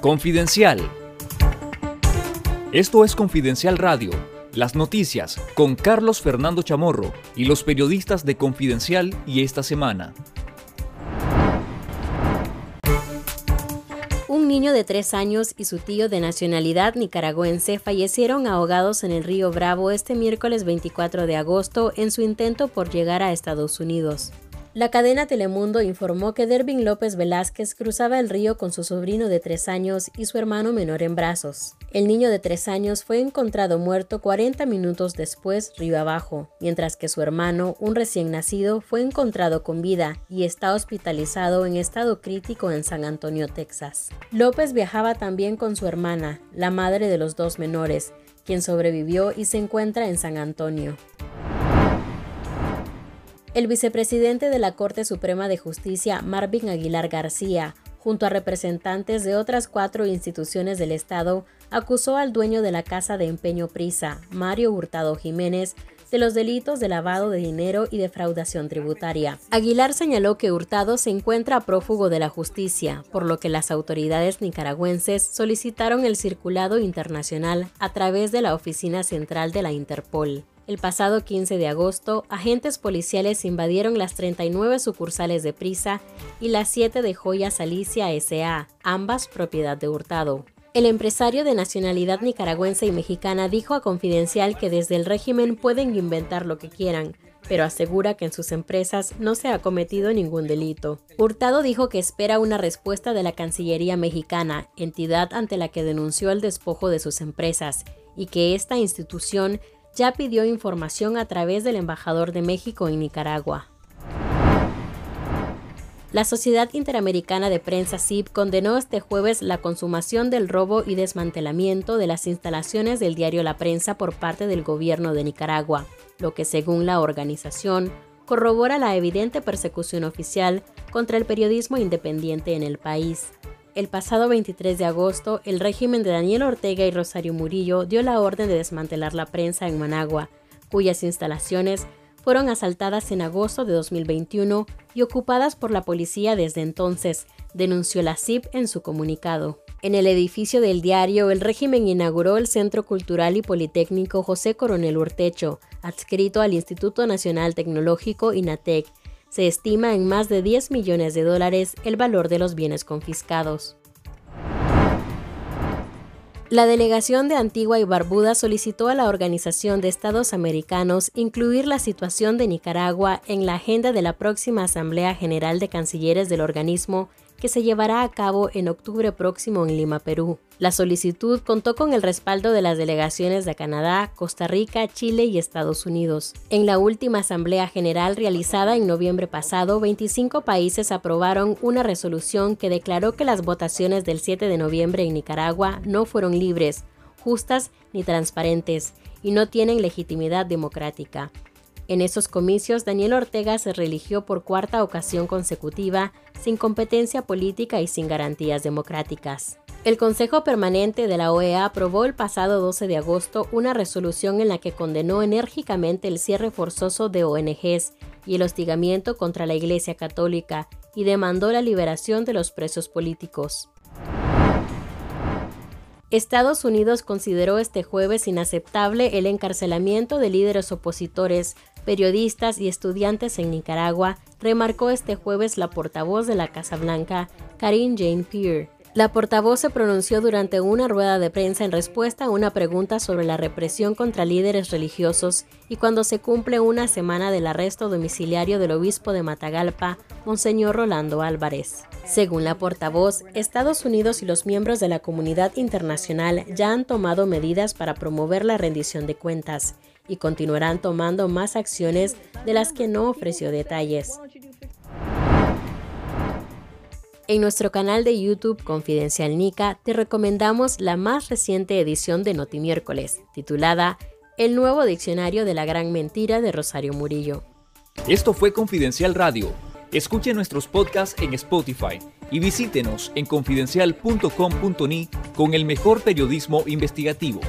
Confidencial. Esto es Confidencial Radio, las noticias con Carlos Fernando Chamorro y los periodistas de Confidencial y esta semana. Un niño de tres años y su tío de nacionalidad nicaragüense fallecieron ahogados en el río Bravo este miércoles 24 de agosto en su intento por llegar a Estados Unidos. La cadena Telemundo informó que Dervin López Velázquez cruzaba el río con su sobrino de tres años y su hermano menor en brazos. El niño de tres años fue encontrado muerto 40 minutos después río abajo, mientras que su hermano, un recién nacido, fue encontrado con vida y está hospitalizado en estado crítico en San Antonio, Texas. López viajaba también con su hermana, la madre de los dos menores, quien sobrevivió y se encuentra en San Antonio. El vicepresidente de la Corte Suprema de Justicia, Marvin Aguilar García, junto a representantes de otras cuatro instituciones del Estado, acusó al dueño de la Casa de Empeño Prisa, Mario Hurtado Jiménez, de los delitos de lavado de dinero y defraudación tributaria. Aguilar señaló que Hurtado se encuentra prófugo de la justicia, por lo que las autoridades nicaragüenses solicitaron el circulado internacional a través de la Oficina Central de la Interpol. El pasado 15 de agosto, agentes policiales invadieron las 39 sucursales de Prisa y las 7 de Joyas Alicia S.A., ambas propiedad de Hurtado. El empresario de nacionalidad nicaragüense y mexicana dijo a Confidencial que desde el régimen pueden inventar lo que quieran, pero asegura que en sus empresas no se ha cometido ningún delito. Hurtado dijo que espera una respuesta de la Cancillería mexicana, entidad ante la que denunció el despojo de sus empresas, y que esta institución ya pidió información a través del embajador de México en Nicaragua. La Sociedad Interamericana de Prensa CIP condenó este jueves la consumación del robo y desmantelamiento de las instalaciones del diario La Prensa por parte del gobierno de Nicaragua, lo que según la organización corrobora la evidente persecución oficial contra el periodismo independiente en el país. El pasado 23 de agosto, el régimen de Daniel Ortega y Rosario Murillo dio la orden de desmantelar la prensa en Managua, cuyas instalaciones fueron asaltadas en agosto de 2021 y ocupadas por la policía desde entonces, denunció la CIP en su comunicado. En el edificio del diario, el régimen inauguró el Centro Cultural y Politécnico José Coronel Urtecho, adscrito al Instituto Nacional Tecnológico INATEC, se estima en más de 10 millones de dólares el valor de los bienes confiscados. La delegación de Antigua y Barbuda solicitó a la Organización de Estados Americanos incluir la situación de Nicaragua en la agenda de la próxima Asamblea General de Cancilleres del organismo que se llevará a cabo en octubre próximo en Lima, Perú. La solicitud contó con el respaldo de las delegaciones de Canadá, Costa Rica, Chile y Estados Unidos. En la última Asamblea General realizada en noviembre pasado, 25 países aprobaron una resolución que declaró que las votaciones del 7 de noviembre en Nicaragua no fueron libres, justas ni transparentes y no tienen legitimidad democrática. En esos comicios, Daniel Ortega se religió por cuarta ocasión consecutiva, sin competencia política y sin garantías democráticas. El Consejo Permanente de la OEA aprobó el pasado 12 de agosto una resolución en la que condenó enérgicamente el cierre forzoso de ONGs y el hostigamiento contra la Iglesia Católica y demandó la liberación de los presos políticos. Estados Unidos consideró este jueves inaceptable el encarcelamiento de líderes opositores, periodistas y estudiantes en Nicaragua, remarcó este jueves la portavoz de la Casa Blanca, Karine Jane Pierre. La portavoz se pronunció durante una rueda de prensa en respuesta a una pregunta sobre la represión contra líderes religiosos y cuando se cumple una semana del arresto domiciliario del obispo de Matagalpa, Monseñor Rolando Álvarez. Según la portavoz, Estados Unidos y los miembros de la comunidad internacional ya han tomado medidas para promover la rendición de cuentas y continuarán tomando más acciones de las que no ofreció detalles. En nuestro canal de YouTube Confidencial Nica te recomendamos la más reciente edición de Notimiércoles, titulada El nuevo diccionario de la gran mentira de Rosario Murillo. Esto fue Confidencial Radio. Escuche nuestros podcasts en Spotify y visítenos en confidencial.com.ni con el mejor periodismo investigativo.